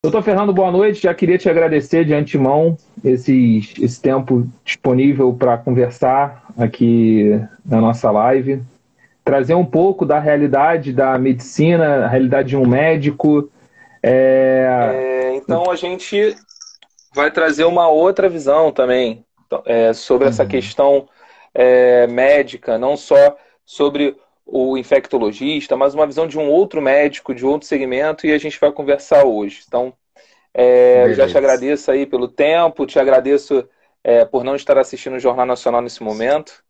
Doutor Fernando, boa noite. Já queria te agradecer de antemão esse, esse tempo disponível para conversar aqui na nossa live. Trazer um pouco da realidade da medicina, a realidade de um médico. É... É, então a gente vai trazer uma outra visão também é, sobre uhum. essa questão é, médica, não só sobre o infectologista, mas uma visão de um outro médico, de outro segmento, e a gente vai conversar hoje. Então, é, já te agradeço aí pelo tempo, te agradeço é, por não estar assistindo o Jornal Nacional nesse momento.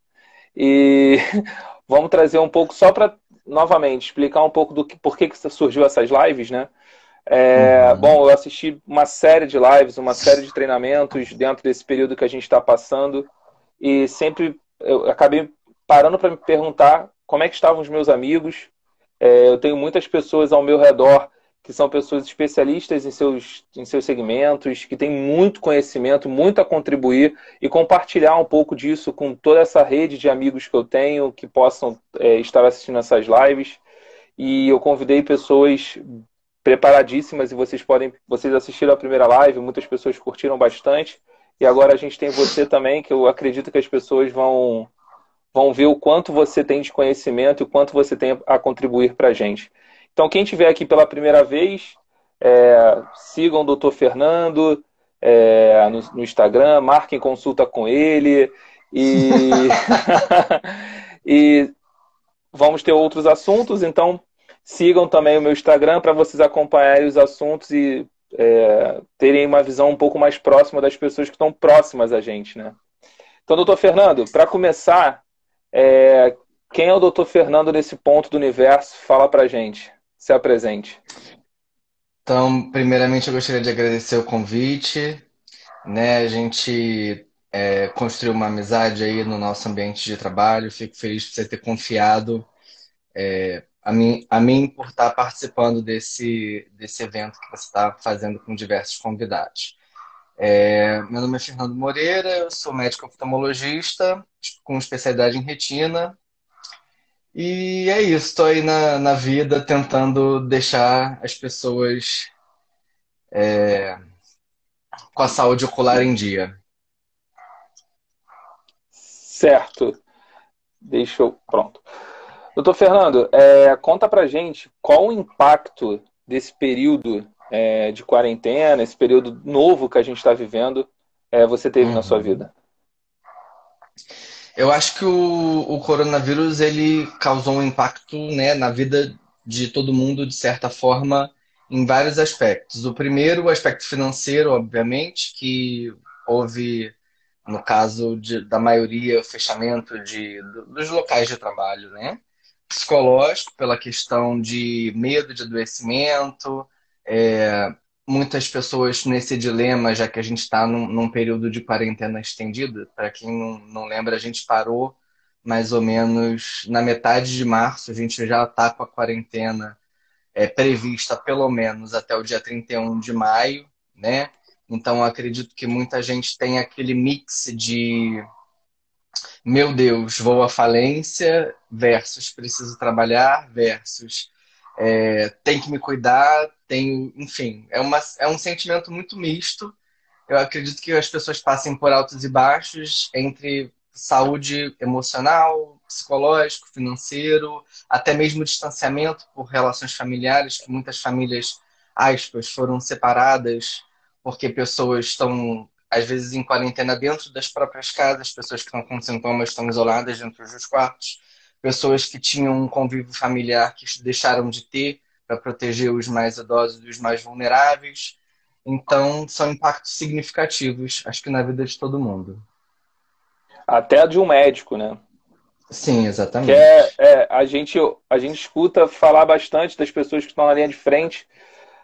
E vamos trazer um pouco, só para, novamente, explicar um pouco do que, por que, que surgiu essas lives, né? É, uhum. Bom, eu assisti uma série de lives, uma série de treinamentos dentro desse período que a gente está passando, e sempre eu acabei parando para me perguntar como é que estavam os meus amigos. É, eu tenho muitas pessoas ao meu redor que são pessoas especialistas em seus, em seus segmentos, que têm muito conhecimento, muito a contribuir e compartilhar um pouco disso com toda essa rede de amigos que eu tenho que possam é, estar assistindo essas lives. E eu convidei pessoas preparadíssimas e vocês podem, vocês assistiram a primeira live, muitas pessoas curtiram bastante. E agora a gente tem você também, que eu acredito que as pessoas vão vão ver o quanto você tem de conhecimento e o quanto você tem a contribuir para a gente. Então, quem estiver aqui pela primeira vez, é, sigam o Dr. Fernando é, no, no, Instagram, marquem consulta com ele e, e vamos ter outros assuntos. Então, sigam também o meu Instagram para vocês acompanharem os assuntos e é, terem uma visão um pouco mais próxima das pessoas que estão próximas a gente, né? Então, doutor Fernando, para começar, é, quem é o doutor Fernando nesse ponto do universo? Fala pra gente. Se apresente. Então, primeiramente, eu gostaria de agradecer o convite. Né? A gente é, construiu uma amizade aí no nosso ambiente de trabalho. Fico feliz por você ter confiado é, a, mim, a mim por estar participando desse, desse evento que você está fazendo com diversos convidados. É, meu nome é Fernando Moreira, eu sou médico oftalmologista com especialidade em retina. E é isso, estou aí na, na vida tentando deixar as pessoas é, com a saúde ocular em dia. Certo. Deixa eu. Pronto. Doutor Fernando, é, conta pra gente qual o impacto desse período é, de quarentena, esse período novo que a gente está vivendo, é, você teve uhum. na sua uhum. vida? Eu acho que o, o, coronavírus ele causou um impacto né, na vida de todo mundo, de certa forma, em vários aspectos. O primeiro, o aspecto financeiro, obviamente, que houve, no caso de, da maioria, o fechamento de, dos locais de trabalho, né? Psicológico, pela questão de medo de adoecimento, é, muitas pessoas nesse dilema, já que a gente está num, num, período de quarentena estendida. Para quem não, não lembra, a gente parou mais ou menos na metade de março, a gente já está com a quarentena é, prevista pelo menos até o dia 31 de maio, né? Então acredito que muita gente tem aquele mix de meu Deus, vou à falência versus preciso trabalhar versus é, tem que me cuidar, tenho, enfim, é, uma, é um sentimento muito misto. Eu acredito que as pessoas passem por altos e baixos entre saúde emocional, psicológico, financeiro, até mesmo distanciamento por relações familiares, que muitas famílias, aspas, foram separadas porque pessoas estão, às vezes, em quarentena dentro das próprias casas, pessoas que estão com sintomas estão isoladas dentro dos quartos, pessoas que tinham um convívio familiar que deixaram de ter para proteger os mais idosos e os mais vulneráveis. Então, são impactos significativos, acho que na vida de todo mundo. Até a de um médico, né? Sim, exatamente. Que é, é, a, gente, a gente escuta falar bastante das pessoas que estão na linha de frente,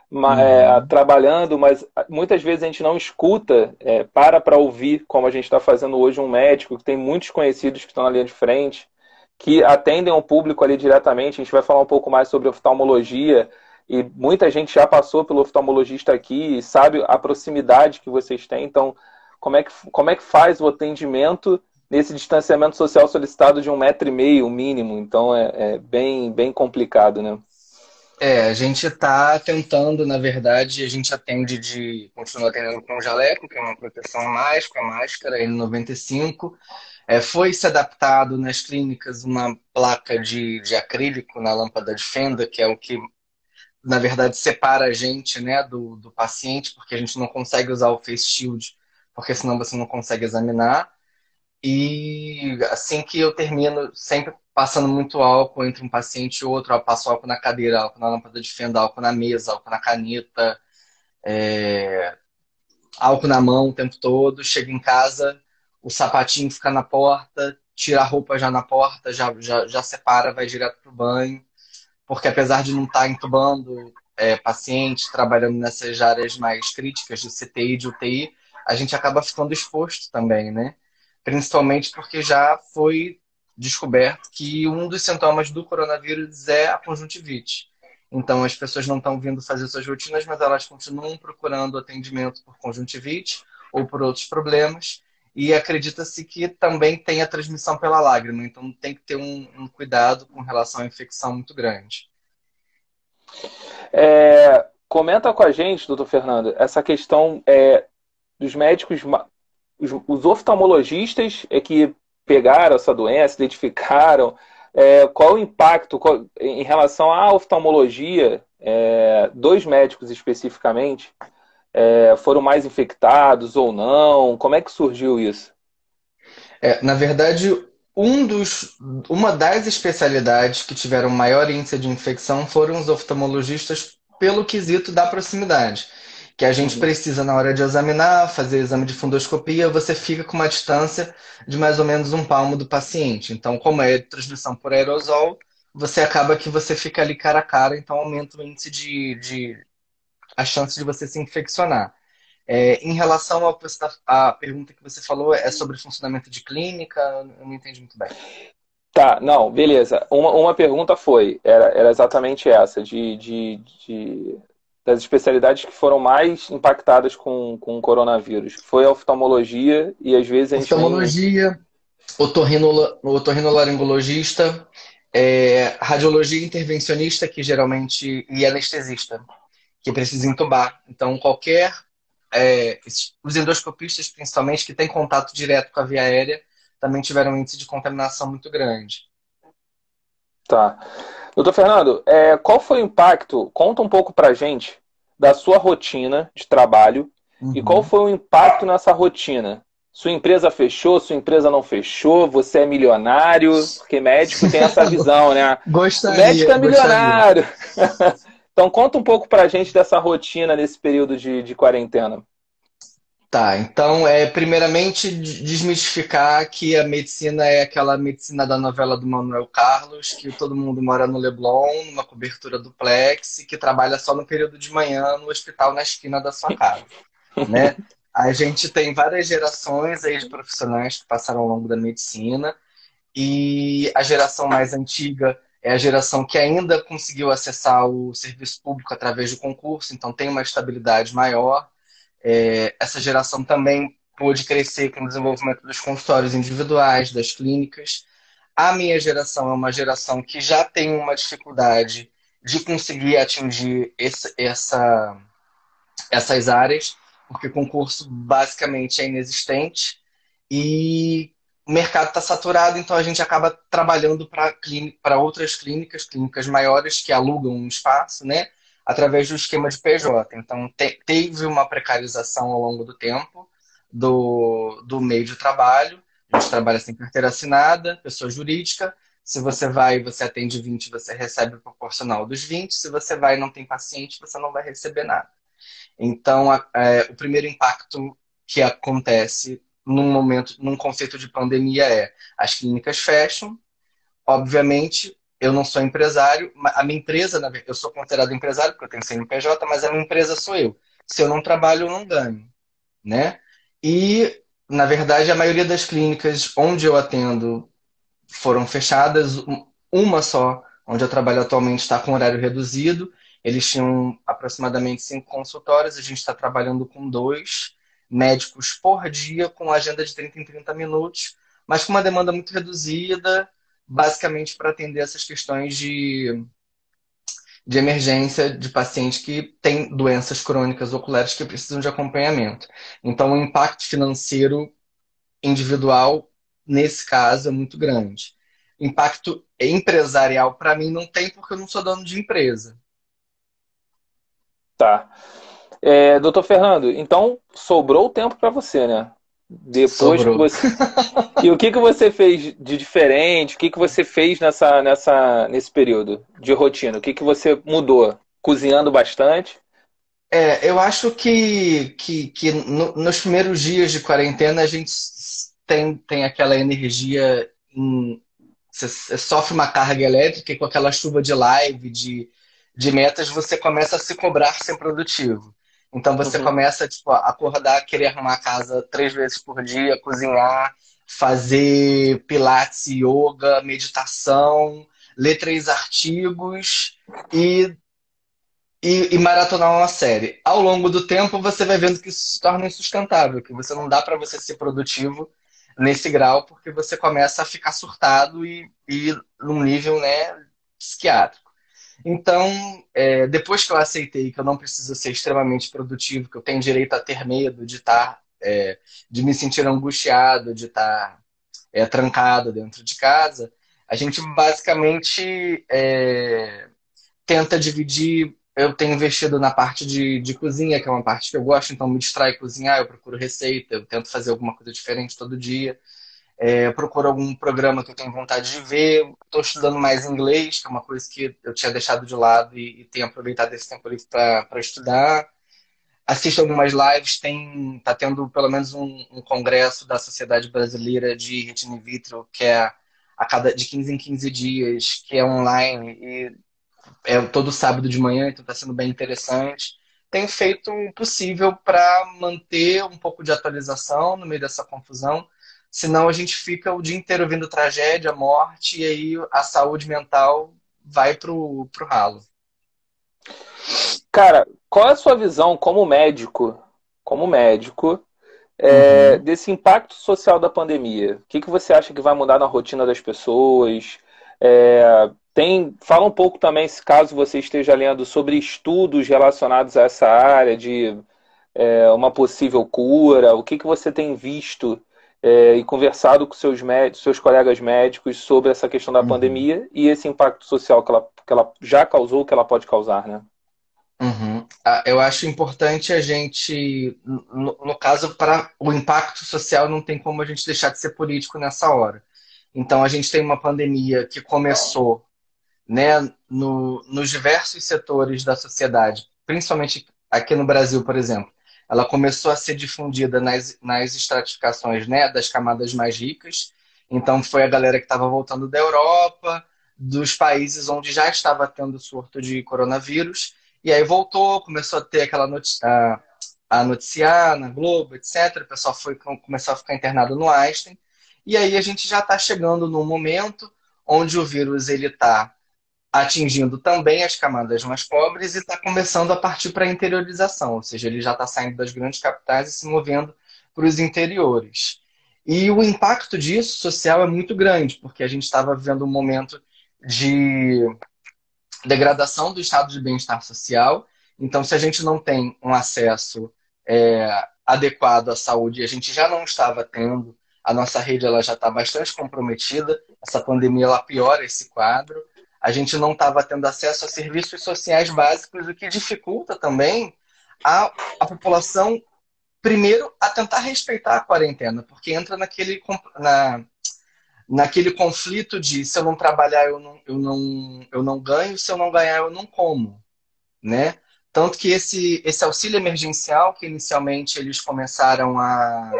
mas, uhum. é, trabalhando, mas muitas vezes a gente não escuta, é, para para ouvir, como a gente está fazendo hoje, um médico que tem muitos conhecidos que estão na linha de frente, que atendem o público ali diretamente. A gente vai falar um pouco mais sobre oftalmologia e muita gente já passou pelo oftalmologista aqui e sabe a proximidade que vocês têm. Então, como é que, como é que faz o atendimento nesse distanciamento social solicitado de um metro e meio mínimo? Então, é, é bem, bem complicado, né? É, a gente está tentando, na verdade, a gente atende de. continua atendendo com jaleco, que é uma proteção a mais, com a máscara N95. É, foi se adaptado nas clínicas uma placa de, de acrílico na lâmpada de fenda, que é o que, na verdade, separa a gente né, do, do paciente, porque a gente não consegue usar o face shield, porque senão você não consegue examinar. E assim que eu termino, sempre passando muito álcool entre um paciente e outro, eu passo álcool na cadeira, álcool na lâmpada de fenda, álcool na mesa, álcool na caneta, é... álcool na mão o tempo todo. Chego em casa, o sapatinho fica na porta, tira a roupa já na porta, já, já, já separa, vai direto para o banho. Porque apesar de não estar tá entubando é, paciente, trabalhando nessas áreas mais críticas de CTI e de UTI, a gente acaba ficando exposto também, né? Principalmente porque já foi descoberto que um dos sintomas do coronavírus é a conjuntivite. Então, as pessoas não estão vindo fazer suas rotinas, mas elas continuam procurando atendimento por conjuntivite ou por outros problemas e acredita-se que também tem a transmissão pela lágrima, então tem que ter um, um cuidado com relação à infecção muito grande. É, comenta com a gente, doutor Fernando, essa questão é, dos médicos, os, os, oftalmologistas é que pegaram essa doença, identificaram, é, qual o impacto qual, em relação à oftalmologia, é, dois médicos especificamente, é, foram mais infectados ou não? Como é que surgiu isso? É, na verdade, um dos, uma das especialidades que tiveram maior índice de infecção foram os oftalmologistas pelo quesito da proximidade. Que a gente uhum. precisa, na hora de examinar, fazer exame de fundoscopia, você fica com uma distância de mais ou menos um palmo do paciente. Então, como é transmissão por aerosol, você acaba que você fica ali cara a cara, então aumenta o índice de, de a chance de você se infeccionar. É, em relação à tá, pergunta que você falou, é sobre funcionamento de clínica? Eu não entendi muito bem. Tá, não, beleza. Uma, uma pergunta foi, era, era exatamente essa, de, de, de, das especialidades que foram mais impactadas com, com o coronavírus. Foi a oftalmologia e às vezes a gente. Oftalmologia, otorrinolaringologista, é, radiologia intervencionista, que geralmente. e anestesista que precisa entubar. Então, qualquer. É, os endoscopistas, principalmente, que têm contato direto com a via aérea, também tiveram um índice de contaminação muito grande. Tá. Doutor Fernando, é, qual foi o impacto? Conta um pouco pra gente da sua rotina de trabalho uhum. e qual foi o impacto nessa rotina. Sua empresa fechou, sua empresa não fechou, você é milionário, porque médico tem essa visão, né? Gostaria. O médico é milionário. Então conta um pouco para a gente dessa rotina nesse período de, de quarentena. Tá, então é primeiramente desmistificar que a medicina é aquela medicina da novela do Manuel Carlos, que todo mundo mora no Leblon, numa cobertura duplex, e que trabalha só no período de manhã no hospital na esquina da sua casa, né? A gente tem várias gerações aí de profissionais que passaram ao longo da medicina e a geração mais antiga é a geração que ainda conseguiu acessar o serviço público através do concurso, então tem uma estabilidade maior. É, essa geração também pôde crescer com o desenvolvimento dos consultórios individuais, das clínicas. A minha geração é uma geração que já tem uma dificuldade de conseguir atingir esse, essa, essas áreas, porque o concurso basicamente é inexistente. E o mercado está saturado, então a gente acaba trabalhando para outras clínicas, clínicas maiores que alugam um espaço, né? Através do esquema de PJ. Então, te, teve uma precarização ao longo do tempo do, do meio de trabalho. A gente trabalha sem carteira assinada, pessoa jurídica. Se você vai e você atende 20, você recebe o proporcional dos 20. Se você vai e não tem paciente, você não vai receber nada. Então, é, o primeiro impacto que acontece num momento, num conceito de pandemia é as clínicas fecham, obviamente eu não sou empresário, a minha empresa, eu sou considerado empresário porque eu tenho CNPJ, mas a minha empresa sou eu. Se eu não trabalho, eu não ganho, né? E na verdade a maioria das clínicas onde eu atendo foram fechadas, uma só onde eu trabalho atualmente está com horário reduzido. Eles tinham aproximadamente cinco consultórios, a gente está trabalhando com dois médicos por dia, com agenda de 30 em 30 minutos, mas com uma demanda muito reduzida, basicamente para atender essas questões de, de emergência de paciente que tem doenças crônicas oculares que precisam de acompanhamento. Então, o impacto financeiro individual, nesse caso, é muito grande. Impacto empresarial, para mim, não tem, porque eu não sou dono de empresa. Tá. É, doutor Fernando, então sobrou tempo para você, né? Depois Sobrou. que você. e o que, que você fez de diferente? O que, que você fez nessa, nessa, nesse período de rotina? O que, que você mudou? Cozinhando bastante? É, eu acho que, que, que no, nos primeiros dias de quarentena a gente tem, tem aquela energia. Em, você sofre uma carga elétrica e com aquela chuva de live, de, de metas, você começa a se cobrar ser produtivo. Então você uhum. começa tipo, a acordar, querer arrumar a casa três vezes por dia, cozinhar, fazer pilates, yoga, meditação, ler três artigos e, e, e, maratonar uma série. Ao longo do tempo você vai vendo que isso se torna insustentável, que você não dá para você ser produtivo nesse grau, porque você começa a ficar surtado e, e num nível né, psiquiátrico. Então, é, depois que eu aceitei que eu não preciso ser extremamente produtivo, que eu tenho direito a ter medo de estar, é, de me sentir angustiado, de estar é, trancado dentro de casa, a gente basicamente é, tenta dividir. Eu tenho investido na parte de, de cozinha, que é uma parte que eu gosto, então me distrai cozinhar, eu procuro receita, eu tento fazer alguma coisa diferente todo dia. É, procuro algum programa que eu tenho vontade de ver. Estou estudando mais inglês, que é uma coisa que eu tinha deixado de lado e, e tenho aproveitado esse tempo livre para estudar. Assisto algumas lives, tem tá tendo pelo menos um, um, congresso da Sociedade Brasileira de Retina in Vitro, que é a cada de 15 em 15 dias, que é online e é todo sábado de manhã, então está sendo bem interessante. Tenho feito o possível para manter um pouco de atualização no meio dessa confusão Senão a gente fica o dia inteiro vendo tragédia, morte, e aí a saúde mental vai pro, pro ralo. Cara, qual é a sua visão como médico, como médico, é, uhum. desse impacto social da pandemia? O que, que você acha que vai mudar na rotina das pessoas? É, tem, fala um pouco também, se caso você esteja lendo, sobre estudos relacionados a essa área de é, uma possível cura. O que, que você tem visto é, e conversado com seus, médicos, seus colegas médicos sobre essa questão da uhum. pandemia e esse impacto social que ela, que ela já causou, que ela pode causar, né? Uhum. Ah, eu acho importante a gente, no, no caso, para o impacto social, não tem como a gente deixar de ser político nessa hora. Então, a gente tem uma pandemia que começou né, no, nos diversos setores da sociedade, principalmente aqui no Brasil, por exemplo ela começou a ser difundida nas, nas estratificações né, das camadas mais ricas. Então, foi a galera que estava voltando da Europa, dos países onde já estava tendo surto de coronavírus. E aí voltou, começou a ter aquela notícia, a, noticiar na Globo, etc. O pessoal foi, começou a ficar internado no Einstein. E aí a gente já está chegando num momento onde o vírus ele está atingindo também as camadas mais pobres e está começando a partir para a interiorização, ou seja, ele já está saindo das grandes capitais e se movendo para os interiores. E o impacto disso social é muito grande, porque a gente estava vivendo um momento de degradação do estado de bem-estar social. Então, se a gente não tem um acesso é, adequado à saúde, a gente já não estava tendo, a nossa rede ela já está bastante comprometida. Essa pandemia ela piora esse quadro a gente não estava tendo acesso a serviços sociais básicos, o que dificulta também a, a população, primeiro, a tentar respeitar a quarentena, porque entra naquele, na, naquele conflito de se eu não trabalhar, eu não, eu, não, eu não ganho, se eu não ganhar, eu não como. Né? Tanto que esse, esse auxílio emergencial, que inicialmente eles começaram a.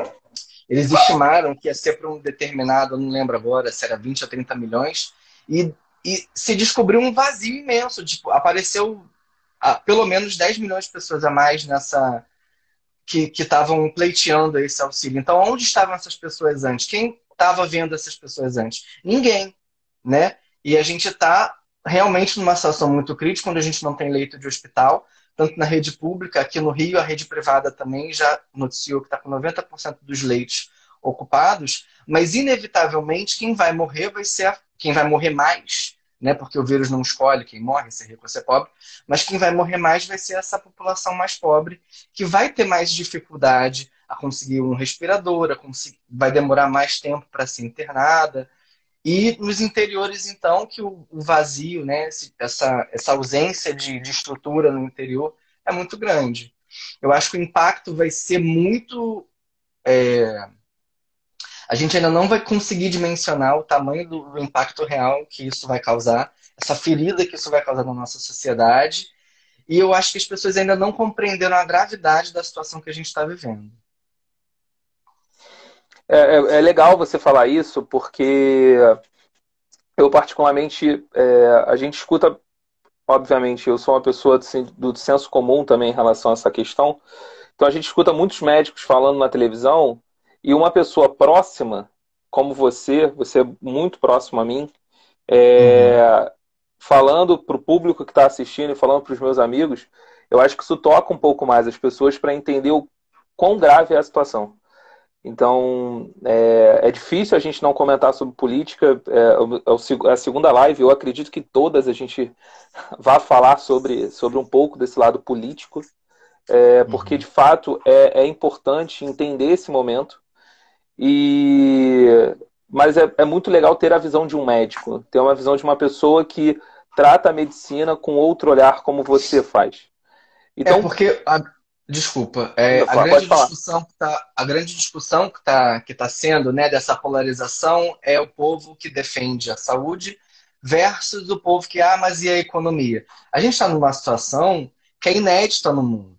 Eles estimaram que ia ser para um determinado, não lembro agora se era 20 ou 30 milhões, e e se descobriu um vazio imenso. Tipo, apareceu ah, pelo menos 10 milhões de pessoas a mais nessa que estavam pleiteando esse auxílio. Então, onde estavam essas pessoas antes? Quem estava vendo essas pessoas antes? Ninguém, né? E a gente está realmente numa situação muito crítica, quando a gente não tem leito de hospital, tanto na rede pública, aqui no Rio, a rede privada também já noticiou que está com 90% dos leitos ocupados, mas inevitavelmente quem vai morrer vai ser a, quem vai morrer mais né? Porque o vírus não escolhe quem morre, se é rico ou se é pobre, mas quem vai morrer mais vai ser essa população mais pobre, que vai ter mais dificuldade a conseguir um respirador, a conseguir, vai demorar mais tempo para ser internada. E nos interiores, então, que o, o vazio, né, essa, essa ausência de, de estrutura no interior é muito grande. Eu acho que o impacto vai ser muito. É... A gente ainda não vai conseguir dimensionar o tamanho do impacto real que isso vai causar, essa ferida que isso vai causar na nossa sociedade. E eu acho que as pessoas ainda não compreenderam a gravidade da situação que a gente está vivendo. É, é, é, legal você falar isso, porque eu, particularmente, é, a gente escuta, obviamente, eu sou uma pessoa assim, do senso comum também em relação a essa questão, então a gente escuta muitos médicos falando na televisão e uma pessoa próxima, como você, você é muito próximo a mim, é, uhum. falando para o público que está assistindo e falando para os meus amigos, eu acho que isso toca um pouco mais as pessoas para entender o quão grave é a situação. Então, é, é, difícil a gente não comentar sobre política. É, é, a segunda live, eu acredito que todas a gente vá falar sobre, sobre um pouco desse lado político, é, porque uhum. de fato é, é, importante entender esse momento. E mas é, é muito legal ter a visão de um médico, ter uma visão de uma pessoa que trata a medicina com outro olhar, como você faz. Então, é porque a, Desculpa, é, a, grande discussão que tá, a grande discussão que está que tá sendo né, dessa polarização é o povo que defende a saúde versus o povo que, ah, mas e a economia? A gente está numa situação que é inédita no mundo.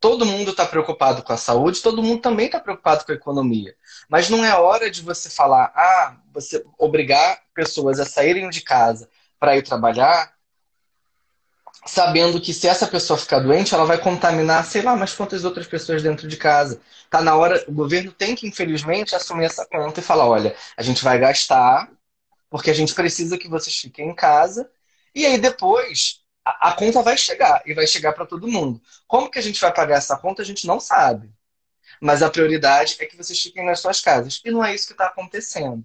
Todo mundo está preocupado com a saúde, todo mundo também está preocupado com a economia. Mas não é hora de você falar, ah, você obrigar pessoas a saírem de casa para ir trabalhar sabendo que se essa pessoa ficar doente, ela vai contaminar, sei lá, mas quantas outras pessoas dentro de casa. Tá na hora, o governo tem que, infelizmente, assumir essa conta e falar, olha, a gente vai gastar, porque a gente precisa que vocês fiquem em casa, e aí depois a, conta vai chegar, e vai chegar para todo mundo. Como que a gente vai pagar essa conta, a gente não sabe. Mas a prioridade é que vocês fiquem nas suas casas. E não é isso que está acontecendo,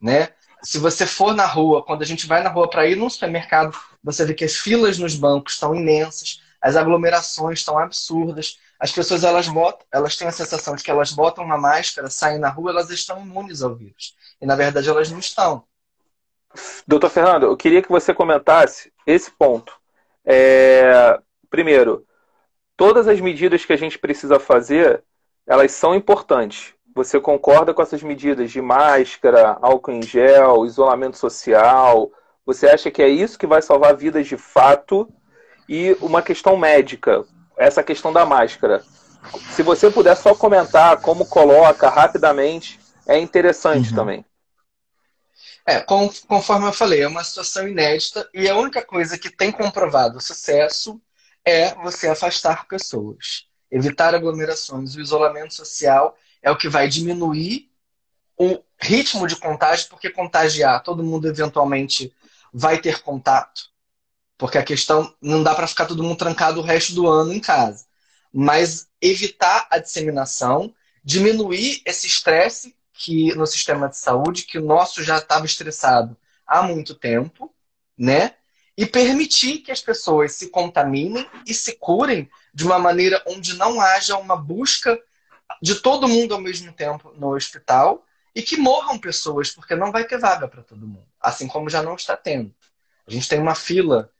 né? Se você for na rua, quando a gente vai na rua para ir num supermercado, você vê que as filas nos bancos estão imensas, as aglomerações estão absurdas. As pessoas elas botam, elas têm a sensação de que elas botam uma máscara, saem na rua, elas estão imunes ao vírus. E na verdade elas não estão. Doutor Fernando, eu queria que você comentasse esse ponto. É... Primeiro, todas as medidas que a gente precisa fazer, elas são importantes. Você concorda com essas medidas de máscara, álcool em gel, isolamento social? Você acha que é isso que vai salvar vidas de fato? E uma questão médica, essa questão da máscara. Se você puder só comentar como coloca rapidamente, é interessante uhum. também. É, conforme eu falei, é uma situação inédita e a única coisa que tem comprovado sucesso é você afastar pessoas, evitar aglomerações, o isolamento social é o que vai diminuir o ritmo de contágio, porque contagiar, todo mundo eventualmente vai ter contato. Porque a questão não dá para ficar todo mundo trancado o resto do ano em casa. Mas evitar a disseminação, diminuir esse estresse que no sistema de saúde, que o nosso já estava estressado há muito tempo, né? E permitir que as pessoas se contaminem e se curem de uma maneira onde não haja uma busca de todo mundo ao mesmo tempo no hospital e que morram pessoas, porque não vai ter vaga para todo mundo, assim como já não está tendo. A gente tem uma fila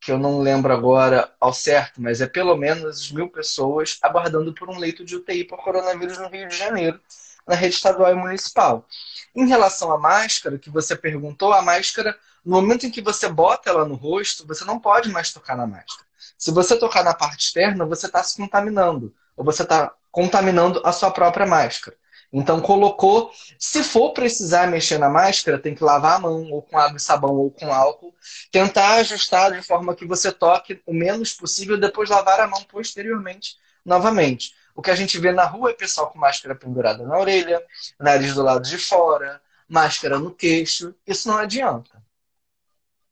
que eu não lembro agora ao certo, mas é pelo menos mil pessoas aguardando por um leito de UTI por coronavírus no Rio de Janeiro, na rede estadual e municipal. Em relação à máscara, que você perguntou, a máscara, no momento em que você bota ela no rosto, você não pode mais tocar na máscara. Se você tocar na parte externa, você está se contaminando, ou você está contaminando a sua própria máscara. Então colocou, se for precisar mexer na máscara, tem que lavar a mão, ou com água e sabão, ou com álcool, tentar ajustar de forma que você toque o menos possível, depois lavar a mão posteriormente, novamente. O que a gente vê na rua é pessoal com máscara pendurada na orelha, nariz do lado de fora, máscara no queixo. Isso não adianta.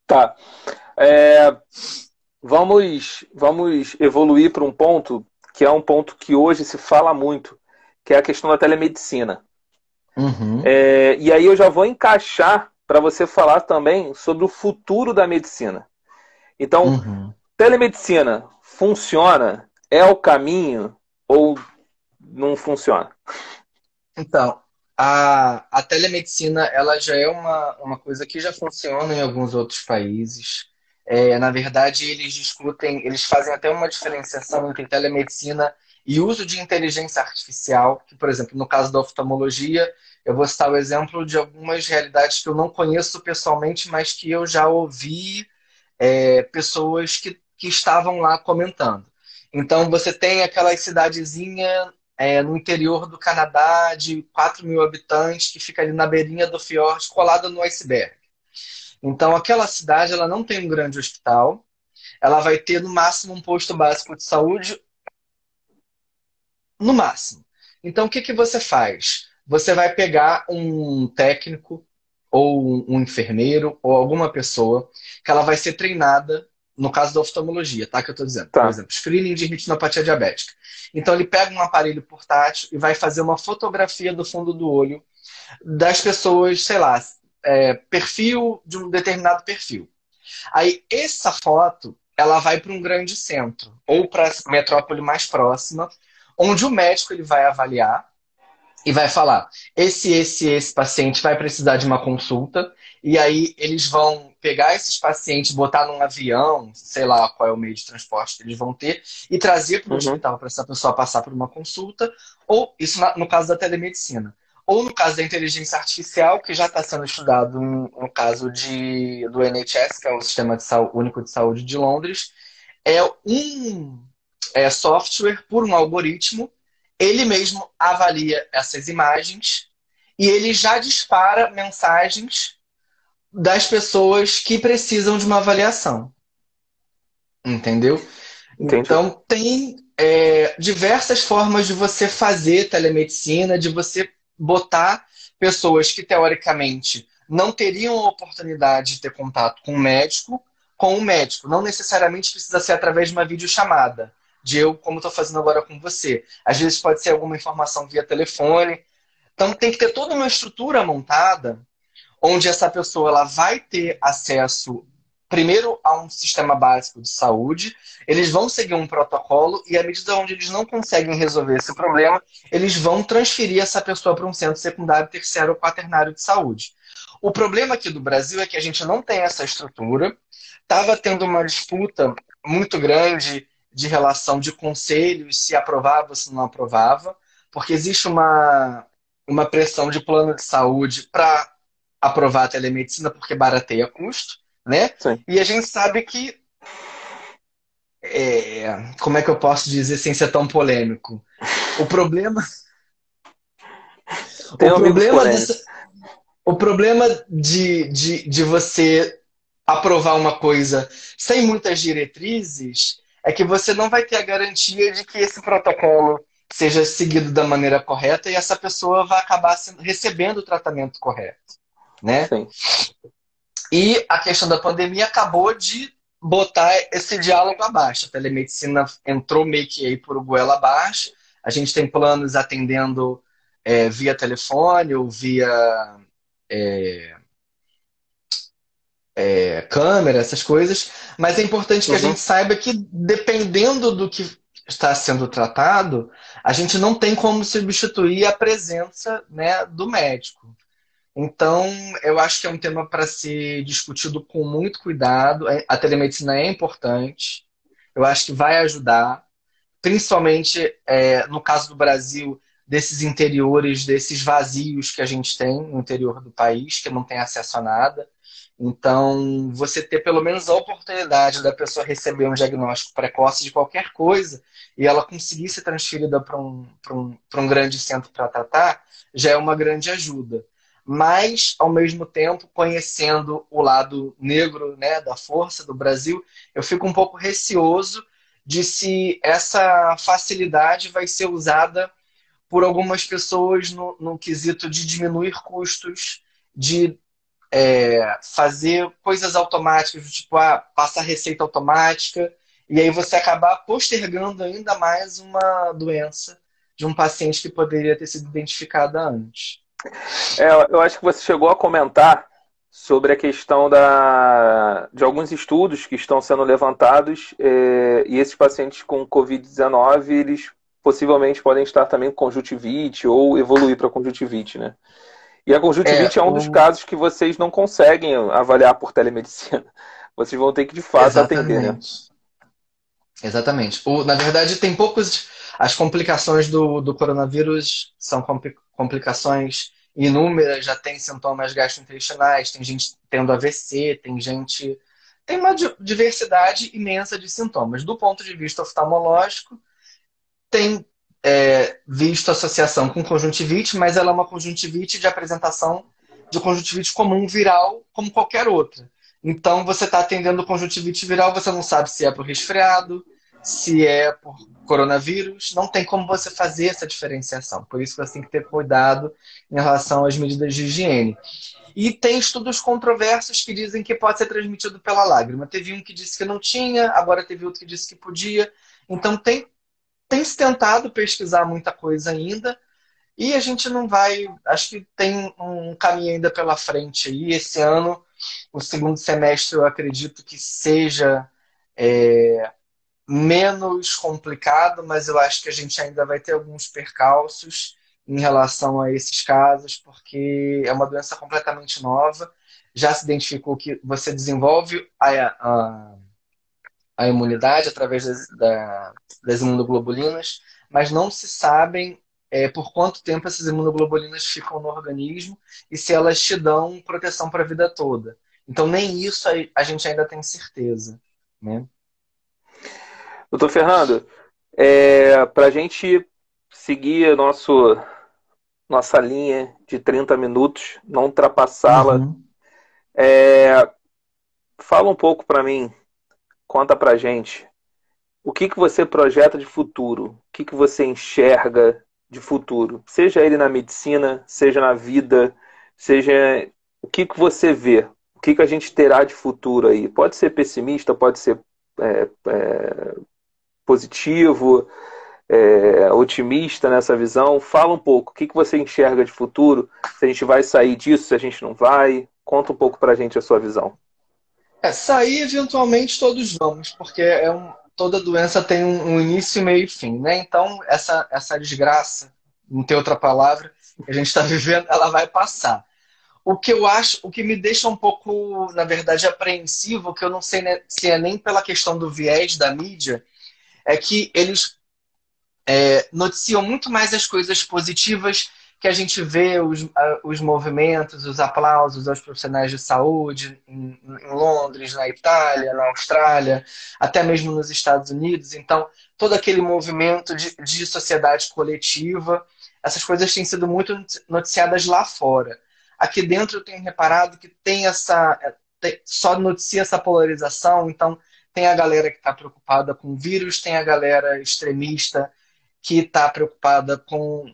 Tá. É, vamos, vamos evoluir para um ponto que é um ponto que hoje se fala muito, que é a questão da telemedicina. Uhum. É, e aí eu já vou encaixar para você falar também sobre o futuro da medicina. Então, uhum. telemedicina funciona? É o caminho ou não funciona? Então, a, a telemedicina ela já é uma, uma coisa que já funciona em alguns outros países. É, na verdade, eles discutem, eles fazem até uma diferenciação entre telemedicina e uso de inteligência artificial, que, por exemplo, no caso da oftalmologia, eu vou citar o exemplo de algumas realidades que eu não conheço pessoalmente, mas que eu já ouvi é, pessoas que, que estavam lá comentando. Então, você tem aquela cidadezinha é, no interior do Canadá de 4 mil habitantes que fica ali na beirinha do fiord, colada no iceberg. Então, aquela cidade ela não tem um grande hospital, ela vai ter no máximo um posto básico de saúde, no máximo. Então, o que, que você faz? Você vai pegar um técnico ou um enfermeiro ou alguma pessoa que ela vai ser treinada no caso da oftalmologia, tá? Que eu estou dizendo. Tá. Por exemplo, screening de retinopatia diabética. Então ele pega um aparelho portátil e vai fazer uma fotografia do fundo do olho das pessoas, sei lá, é, perfil de um determinado perfil. Aí essa foto ela vai para um grande centro ou para a metrópole mais próxima, onde o médico ele vai avaliar e vai falar: esse, esse, esse paciente vai precisar de uma consulta, e aí eles vão pegar esses pacientes, botar num avião, sei lá qual é o meio de transporte que eles vão ter, e trazer para o uhum. hospital para essa pessoa passar por uma consulta, ou isso no caso da telemedicina. Ou no caso da inteligência artificial, que já está sendo estudado no, caso de, do NHS, que é o Sistema de Saúde, Único de Saúde de Londres, é um é, software por um algoritmo ele mesmo avalia essas imagens e ele já dispara mensagens das pessoas que precisam de uma avaliação. Entendeu? Entendi. Então, tem é, diversas formas de você fazer telemedicina, de você botar pessoas que, teoricamente, não teriam a oportunidade de ter contato com o médico, com o médico. Não necessariamente precisa ser através de uma videochamada de eu, como estou fazendo agora com você. Às vezes pode ser alguma informação via telefone. Então tem que ter toda uma estrutura montada onde essa pessoa ela vai ter acesso primeiro a um sistema básico de saúde, eles vão seguir um protocolo e à medida onde eles não conseguem resolver esse problema, eles vão transferir essa pessoa para um centro secundário, terciário ou quaternário de saúde. O problema aqui do Brasil é que a gente não tem essa estrutura. Estava tendo uma disputa muito grande de relação de conselhos, se aprovava ou se não aprovava, porque existe uma, uma pressão de plano de saúde para aprovar a telemedicina porque barateia custo, né? Sim. E a gente sabe que é, como é que eu posso dizer sem ser tão polêmico? O problema Tem o problema, dessa, o problema de, de, de você aprovar uma coisa sem muitas diretrizes é que você não vai ter a garantia de que esse protocolo seja seguido da maneira correta e essa pessoa vai acabar sendo, recebendo o tratamento correto, né? Sim. E a questão da pandemia acabou de botar esse diálogo abaixo. A telemedicina entrou meio que aí por goela abaixo. A gente tem planos atendendo é, via telefone ou via é, é, câmera, essas coisas, mas é importante que uhum. a gente saiba que, dependendo do que está sendo tratado, a gente não tem como substituir a presença né, do médico. Então, eu acho que é um tema para ser discutido com muito cuidado. É, a telemedicina é importante, eu acho que vai ajudar, principalmente é, no caso do Brasil, desses interiores, desses vazios que a gente tem no interior do país, que não tem acesso a nada. Então, você ter pelo menos a oportunidade da pessoa receber um diagnóstico precoce de qualquer coisa e ela conseguir ser transferida para um, um, um grande centro para tratar, já é uma grande ajuda. Mas, ao mesmo tempo, conhecendo o lado negro né, da força do Brasil, eu fico um pouco receoso de se essa facilidade vai ser usada por algumas pessoas no, no quesito de diminuir custos, de é, fazer coisas automáticas, tipo ah, passar receita automática, e aí você acabar postergando ainda mais uma doença de um paciente que poderia ter sido identificada antes. É, eu acho que você chegou a comentar sobre a questão da, de alguns estudos que estão sendo levantados é, e esses pacientes com Covid-19, eles possivelmente podem estar também com conjuntivite ou evoluir para conjuntivite, né? E a conjuntivite é, é um dos casos que vocês não conseguem avaliar por telemedicina. Vocês vão ter que, de fato, Exatamente. atender, né? Exatamente. O, na verdade, tem poucos... As complicações do, do coronavírus são complicações inúmeras, já tem sintomas gastrointestinais, tem gente tendo AVC, tem gente. Tem uma diversidade imensa de sintomas. Do ponto de vista oftalmológico, tem é, visto associação com conjuntivite, mas ela é uma conjuntivite de apresentação de conjuntivite comum viral, como qualquer outra. Então, você está atendendo conjuntivite viral, você não sabe se é o resfriado, se é por coronavírus, não tem como você fazer essa diferenciação. Por isso você tem que ter cuidado em relação às medidas de higiene. E tem estudos controversos que dizem que pode ser transmitido pela lágrima. Teve um que disse que não tinha, agora teve outro que disse que podia. Então tem, tem se tentado pesquisar muita coisa ainda. E a gente não vai. Acho que tem um caminho ainda pela frente aí. Esse ano, o segundo semestre, eu acredito que seja é, menos complicado, mas eu acho que a gente ainda vai ter alguns percalços em relação a esses casos, porque é uma doença completamente nova. Já se identificou que você desenvolve a, a, a imunidade através das, da, das imunoglobulinas, mas não se sabem é, por quanto tempo essas imunoglobulinas ficam no organismo e se elas te dão proteção para a vida toda. Então, nem isso a gente ainda tem certeza. Né? Doutor Fernando, é, para a gente seguir nosso, nossa linha de 30 minutos, não ultrapassá-la, uhum. é, fala um pouco para mim, conta para gente, o que, que você projeta de futuro? O que, que você enxerga de futuro? Seja ele na medicina, seja na vida, seja o que, que você vê? O que, que a gente terá de futuro aí? Pode ser pessimista, pode ser é, é, positivo, é, otimista nessa visão. Fala um pouco, o que, que você enxerga de futuro? Se a gente vai sair disso, se a gente não vai? Conta um pouco para a gente a sua visão. É, sair eventualmente todos vamos, porque é um, toda doença tem um, um, início, meio e fim, né? Então, essa, essa desgraça, não tem outra palavra, que a gente está vivendo, ela vai passar. O que eu acho, o que me deixa um pouco, na verdade, apreensivo, que eu não sei né, se é nem pela questão do viés da mídia, é que eles é, noticiam muito mais as coisas positivas que a gente vê os, os movimentos, os aplausos aos profissionais de saúde em, em, Londres, na Itália, na Austrália, até mesmo nos Estados Unidos. Então, todo aquele movimento de, de sociedade coletiva, essas coisas têm sido muito noticiadas lá fora. Aqui dentro eu tenho reparado que tem essa. Tem, só noticia essa polarização, então tem a galera que está preocupada com o vírus, tem a galera extremista que está preocupada com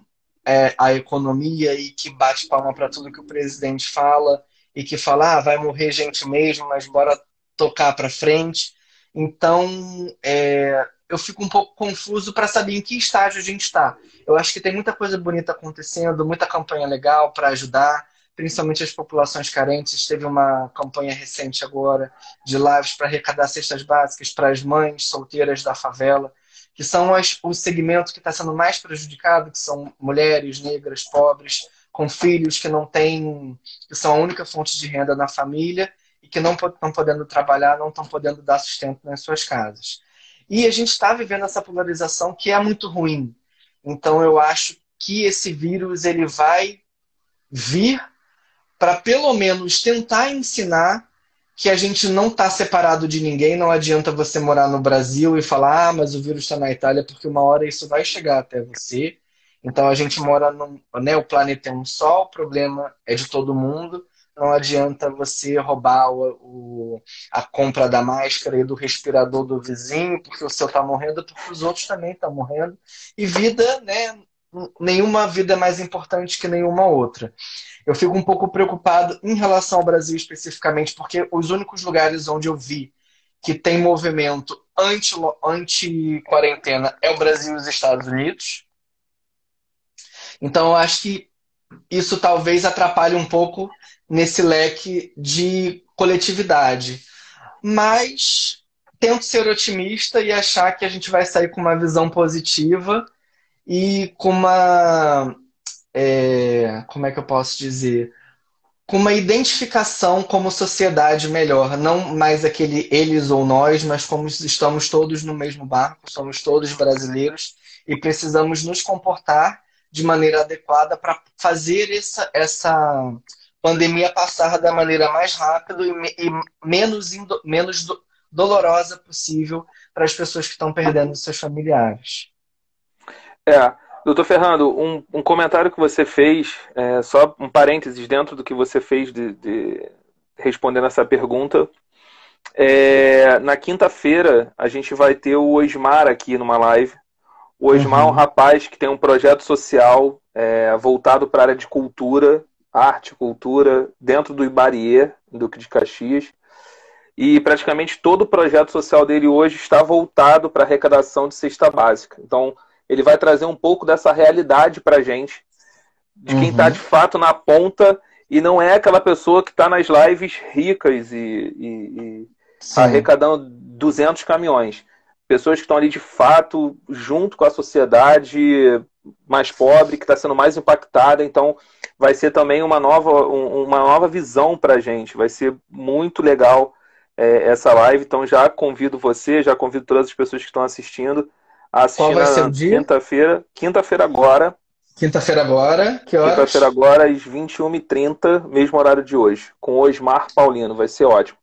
é, a economia e que bate palma para tudo que o presidente fala e que fala, ah, vai morrer gente mesmo, mas bora tocar para frente. Então, é, eu fico um pouco confuso para saber em que estágio a gente está. Eu acho que tem muita coisa bonita acontecendo, muita campanha legal para ajudar principalmente as populações carentes. Teve uma campanha recente agora de lives para arrecadar cestas básicas para as mães solteiras da favela, que são as, o segmento que está sendo mais prejudicado, que são mulheres negras, pobres, com filhos que não têm, que são a única fonte de renda na família e que não estão podendo trabalhar, não estão podendo dar sustento nas suas casas. E a gente está vivendo essa polarização que é muito ruim. Então eu acho que esse vírus ele vai vir para pelo menos tentar ensinar que a gente não está separado de ninguém. Não adianta você morar no Brasil e falar, ah, mas o vírus está na Itália, porque uma hora isso vai chegar até você. Então a gente mora no. Né, o planeta é um só, o problema é de todo mundo. Não adianta você roubar o, o, a compra da máscara e do respirador do vizinho, porque o seu está morrendo, porque os outros também estão morrendo. E vida, né? Nenhuma vida é mais importante que nenhuma outra. Eu fico um pouco preocupado em relação ao Brasil especificamente, porque os únicos lugares onde eu vi que tem movimento anti-quarentena anti é o Brasil e os Estados Unidos. Então, eu acho que isso talvez atrapalhe um pouco nesse leque de coletividade. Mas tento ser otimista e achar que a gente vai sair com uma visão positiva e com uma. É, como é que eu posso dizer? Com uma identificação como sociedade melhor. Não mais aquele eles ou nós, mas como estamos todos no mesmo barco, somos todos brasileiros e precisamos nos comportar de maneira adequada para fazer essa, essa pandemia passar da maneira mais rápida e, e menos, indo, menos do, dolorosa possível para as pessoas que estão perdendo seus familiares. É, doutor Fernando, um, um comentário que você fez, é, só um parênteses dentro do que você fez de, de respondendo essa pergunta. É, na quinta-feira a gente vai ter o Osmar aqui numa live. O Osmar uhum. é um uhum. rapaz que tem um projeto social é, voltado para a área de cultura, arte, cultura, dentro do Ibarier, Duque de Caxias. E praticamente todo o projeto social dele hoje está voltado para arrecadação de cesta básica. Então, ele vai trazer um pouco dessa realidade para a gente, de quem está uhum. de fato na ponta e não é aquela pessoa que está nas lives ricas e, e, e arrecadando 200 caminhões pessoas que estão ali de fato junto com a sociedade mais pobre, que está sendo mais impactada. Então, vai ser também uma nova, uma nova visão para a gente. Vai ser muito legal é, essa live. Então, já convido você, já convido todas as pessoas que estão assistindo a assistir Qual vai ser o dia? quinta-feira. Quinta-feira agora. Quinta-feira agora, que horas? Quinta-feira agora, às 21h30, mesmo horário de hoje, com o Osmar Paulino. Vai ser ótimo.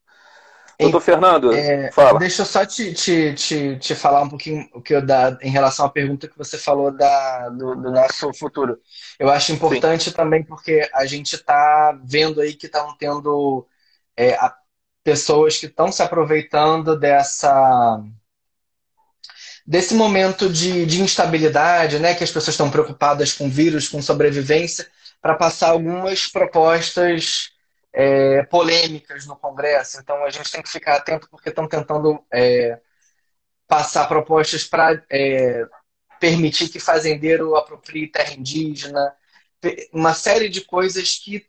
Doutor Fernando, é, fala. Deixa eu só te, te, te, te falar um pouquinho o que eu dá em relação à pergunta que você falou da, do, do nosso futuro. Eu acho importante Sim. também porque a gente está vendo aí que estão tendo é, pessoas que estão se aproveitando dessa desse momento de, de instabilidade, né, que as pessoas estão preocupadas com vírus, com sobrevivência, para passar algumas propostas é, polêmicas no Congresso. Então a gente tem que ficar atento porque estão tentando é, passar propostas para é, permitir que fazendeiro aproprie terra indígena, uma série de coisas que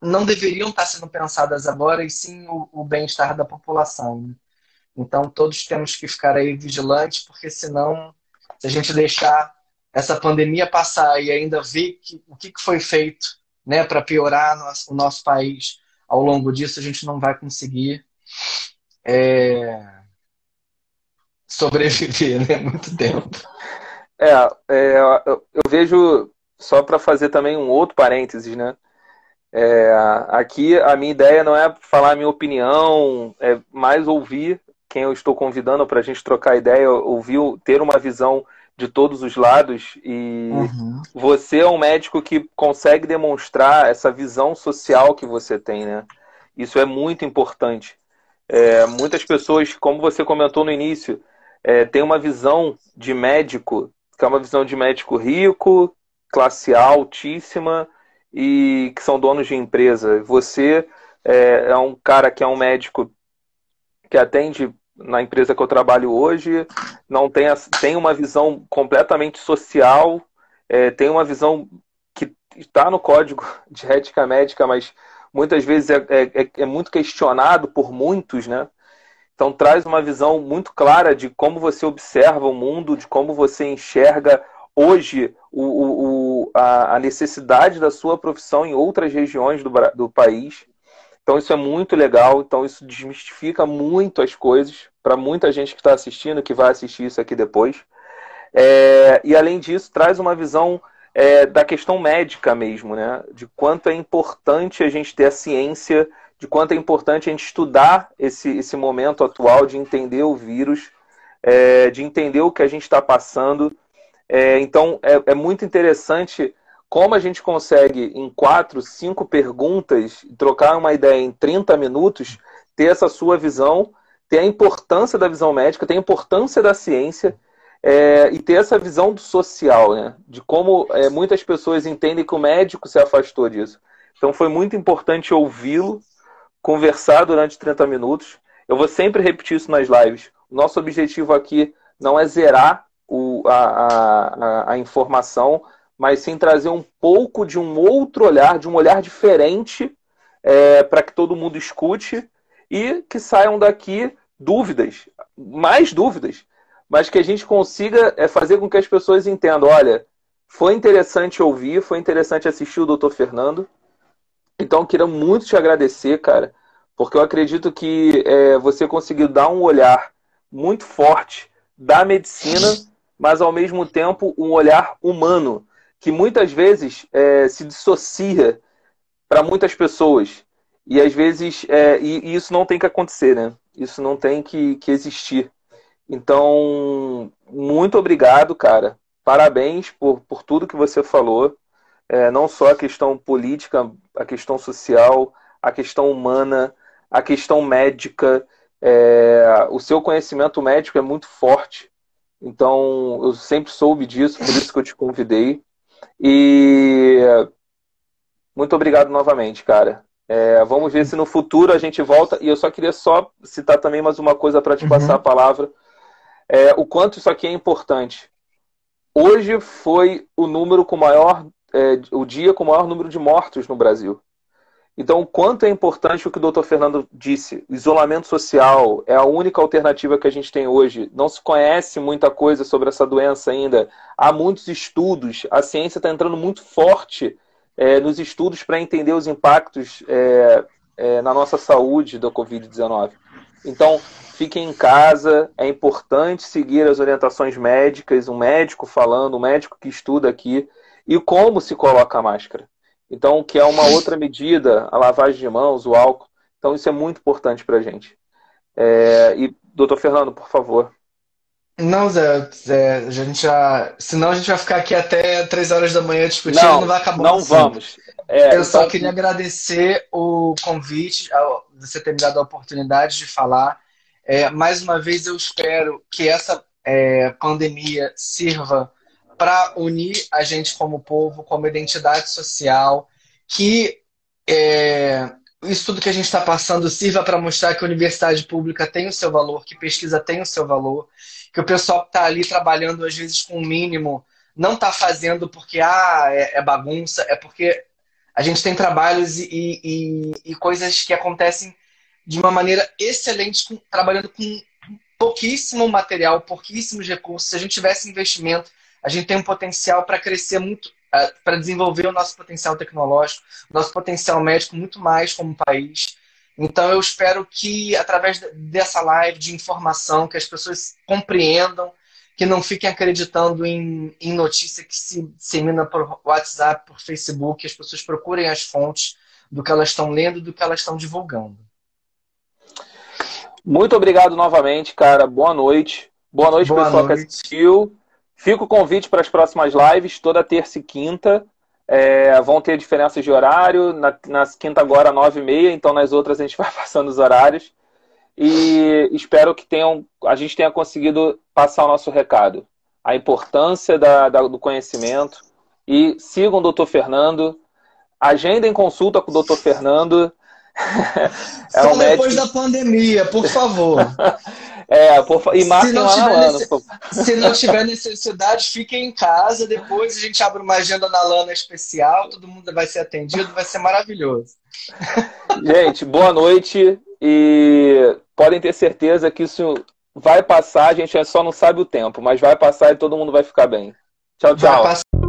não deveriam estar sendo pensadas agora e sim o, o bem-estar da população. Então todos temos que ficar aí vigilantes porque senão se a gente deixar essa pandemia passar e ainda ver que, o que foi feito né, para piorar o nosso país ao longo disso, a gente não vai conseguir é, sobreviver né, muito tempo. É, é eu, eu vejo, só para fazer também um outro parênteses, né? É, aqui a minha ideia não é falar a minha opinião, é mais ouvir quem eu estou convidando para a gente trocar ideia, ouvir, ter uma visão de todos os lados e uhum. você é um médico que consegue demonstrar essa visão social que você tem, né? Isso é muito importante. É, muitas pessoas, como você comentou no início, é, tem uma visão de médico que é uma visão de médico rico, classe altíssima e que são donos de empresa. Você é, é um cara que é um médico que atende na empresa que eu trabalho hoje, não tem, tem uma visão completamente social, é, tem uma visão que está no código de ética médica, mas muitas vezes é, é, é, é, muito questionado por muitos, né? Então traz uma visão muito clara de como você observa o mundo, de como você enxerga hoje o, o, a, a necessidade da sua profissão em outras regiões do, do país. Então isso é muito legal, então isso desmistifica muito as coisas para muita gente que está assistindo, que vai assistir isso aqui depois. É, e além disso, traz uma visão é, da questão médica mesmo, né? De quanto é importante a gente ter a ciência, de quanto é importante a gente estudar esse, esse momento atual, de entender o vírus, é, de entender o que a gente está passando. É, então, é, é muito interessante como a gente consegue, em quatro, cinco perguntas, trocar uma ideia em 30 minutos, ter essa sua visão, ter a importância da visão médica, ter a importância da ciência é, e ter essa visão do social, né? De como é, muitas pessoas entendem que o médico se afastou disso. Então foi muito importante ouvi-lo, conversar durante 30 minutos. Eu vou sempre repetir isso nas lives. Nosso objetivo aqui não é zerar o, a, a, a informação, mas sim trazer um pouco de um outro olhar, de um olhar diferente, é, para que todo mundo escute e que saiam daqui dúvidas, mais dúvidas, mas que a gente consiga é, fazer com que as pessoas entendam: olha, foi interessante ouvir, foi interessante assistir o Dr. Fernando. Então, queria muito te agradecer, cara, porque eu acredito que é, você conseguiu dar um olhar muito forte da medicina, mas ao mesmo tempo um olhar humano, que muitas vezes é, se dissocia para muitas pessoas. E às vezes é, e, e, isso não tem que acontecer, né? Isso não tem que, que existir. Então, muito obrigado, cara. Parabéns por, por tudo que você falou. É, não só a questão política, a questão social, a questão humana, a questão médica. É, o seu conhecimento médico é muito forte. Então, eu sempre soube disso, por isso que eu te convidei. E muito obrigado novamente, cara. É, vamos ver se no futuro a gente volta. E eu só queria só citar também mais uma coisa para te uhum. passar a palavra. É, o quanto isso aqui é importante. Hoje foi o número com maior, é, o dia com o maior número de mortos no Brasil. Então, o quanto é importante o que o doutor Fernando disse: isolamento social é a única alternativa que a gente tem hoje. Não se conhece muita coisa sobre essa doença ainda. Há muitos estudos, a ciência está entrando muito forte é, nos estudos para entender os impactos é, é, na nossa saúde da Covid-19. Então, fiquem em casa, é importante seguir as orientações médicas, um médico falando, um médico que estuda aqui, e como se coloca a máscara. Então, que é uma outra medida, a lavagem de mãos, o álcool. Então, isso é muito importante para a gente. É, e, doutor Fernando, por favor. Não, Zé, Zé, a gente já. Senão a gente vai ficar aqui até três horas da manhã discutindo não, não vai acabar Não assim. vamos. É, eu só então... queria agradecer o convite, você ter me dado a oportunidade de falar. É, mais uma vez, eu espero que essa é, pandemia sirva para unir a gente como povo, como identidade social, que é, isso tudo que a gente está passando sirva para mostrar que a universidade pública tem o seu valor, que pesquisa tem o seu valor, que o pessoal que está ali trabalhando, às vezes, com o mínimo, não está fazendo porque ah, é, é bagunça, é porque a gente tem trabalhos e, e, e coisas que acontecem de uma maneira excelente, com, trabalhando com pouquíssimo material, pouquíssimos recursos. Se a gente tivesse investimento, a gente tem um potencial para crescer muito, para desenvolver o nosso potencial tecnológico, nosso potencial médico muito mais como país. Então eu espero que através dessa live de informação, que as pessoas compreendam que não fiquem acreditando em, em notícia que se dissemina por WhatsApp, por Facebook, as pessoas procurem as fontes do que elas estão lendo e do que elas estão divulgando. Muito obrigado novamente, cara. Boa noite. Boa noite, Boa pessoal noite. que assistiu. Fica o convite para as próximas lives, toda terça e quinta. É, vão ter diferenças de horário. Na, na quinta agora, nove e meia, então nas outras a gente vai passando os horários e espero que tenham, a gente tenha conseguido passar o nosso recado. A importância da, da, do conhecimento. E sigam o doutor Fernando. Agendem consulta com o doutor Fernando. é Só um depois médico... da pandemia, por favor. é, por... e marquem lá na Lana. Se não tiver necessidade, fiquem em casa. Depois a gente abre uma agenda na Lana especial. Todo mundo vai ser atendido. Vai ser maravilhoso. Gente, boa noite. E podem ter certeza que isso vai passar, a gente só não sabe o tempo, mas vai passar e todo mundo vai ficar bem. Tchau, tchau.